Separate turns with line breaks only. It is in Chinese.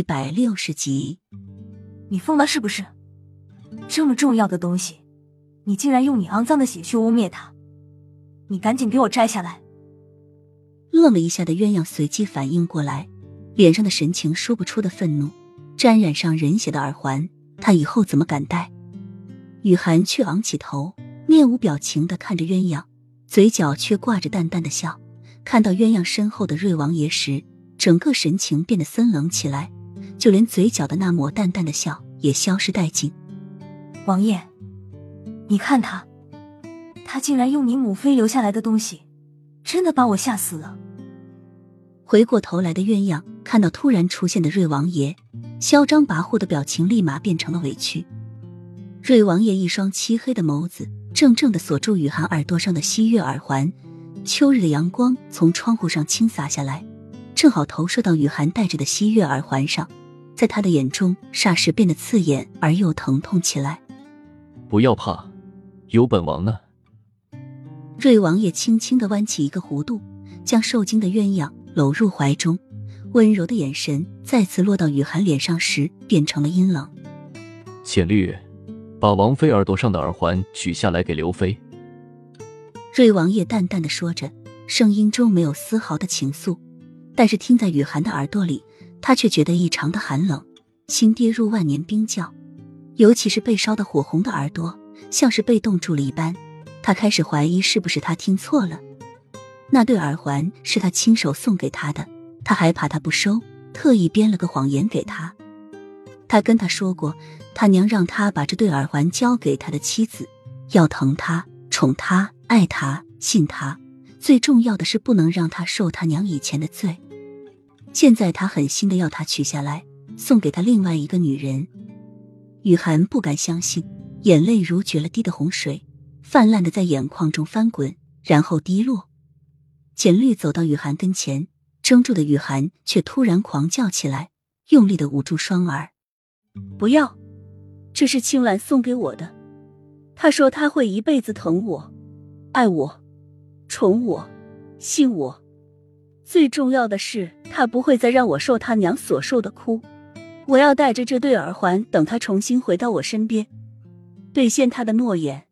一百六十集，
你疯了是不是？这么重要的东西，你竟然用你肮脏的血去污蔑它！你赶紧给我摘下来！
愣了一下的鸳鸯随即反应过来，脸上的神情说不出的愤怒。沾染上人血的耳环，他以后怎么敢戴？雨涵却昂起头，面无表情的看着鸳鸯，嘴角却挂着淡淡的笑。看到鸳鸯身后的瑞王爷时，整个神情变得森冷起来，就连嘴角的那抹淡淡的笑也消失殆尽。
王爷，你看他，他竟然用你母妃留下来的东西，真的把我吓死了。
回过头来的鸳鸯看到突然出现的瑞王爷，嚣张跋扈的表情立马变成了委屈。瑞王爷一双漆黑的眸子怔怔的锁住雨涵耳朵上的西月耳环。秋日的阳光从窗户上倾洒下来。正好投射到雨涵戴着的西月耳环上，在他的眼中霎时变得刺眼而又疼痛起来。
不要怕，有本王呢。
瑞王爷轻轻的弯起一个弧度，将受惊的鸳鸯搂入怀中，温柔的眼神再次落到雨涵脸上时，变成了阴冷。
浅绿，把王妃耳朵上的耳环取下来给刘妃。
瑞王爷淡淡的说着，声音中没有丝毫的情愫。但是听在雨涵的耳朵里，他却觉得异常的寒冷，心跌入万年冰窖。尤其是被烧得火红的耳朵，像是被冻住了一般。他开始怀疑是不是他听错了。那对耳环是他亲手送给他的，他还怕他不收，特意编了个谎言给他。他跟他说过，他娘让他把这对耳环交给他的妻子，要疼他、宠他、爱他、信他。最重要的是不能让他受他娘以前的罪。现在他狠心的要他取下来，送给他另外一个女人。雨涵不敢相信，眼泪如决了堤的洪水，泛滥的在眼眶中翻滚，然后滴落。简绿走到雨涵跟前，怔住的雨涵却突然狂叫起来，用力的捂住双耳：“
不要！这是青兰送给我的。他说他会一辈子疼我，爱我。”宠我，信我，最重要的是他不会再让我受他娘所受的苦。我要带着这对耳环，等他重新回到我身边，兑现他的诺言。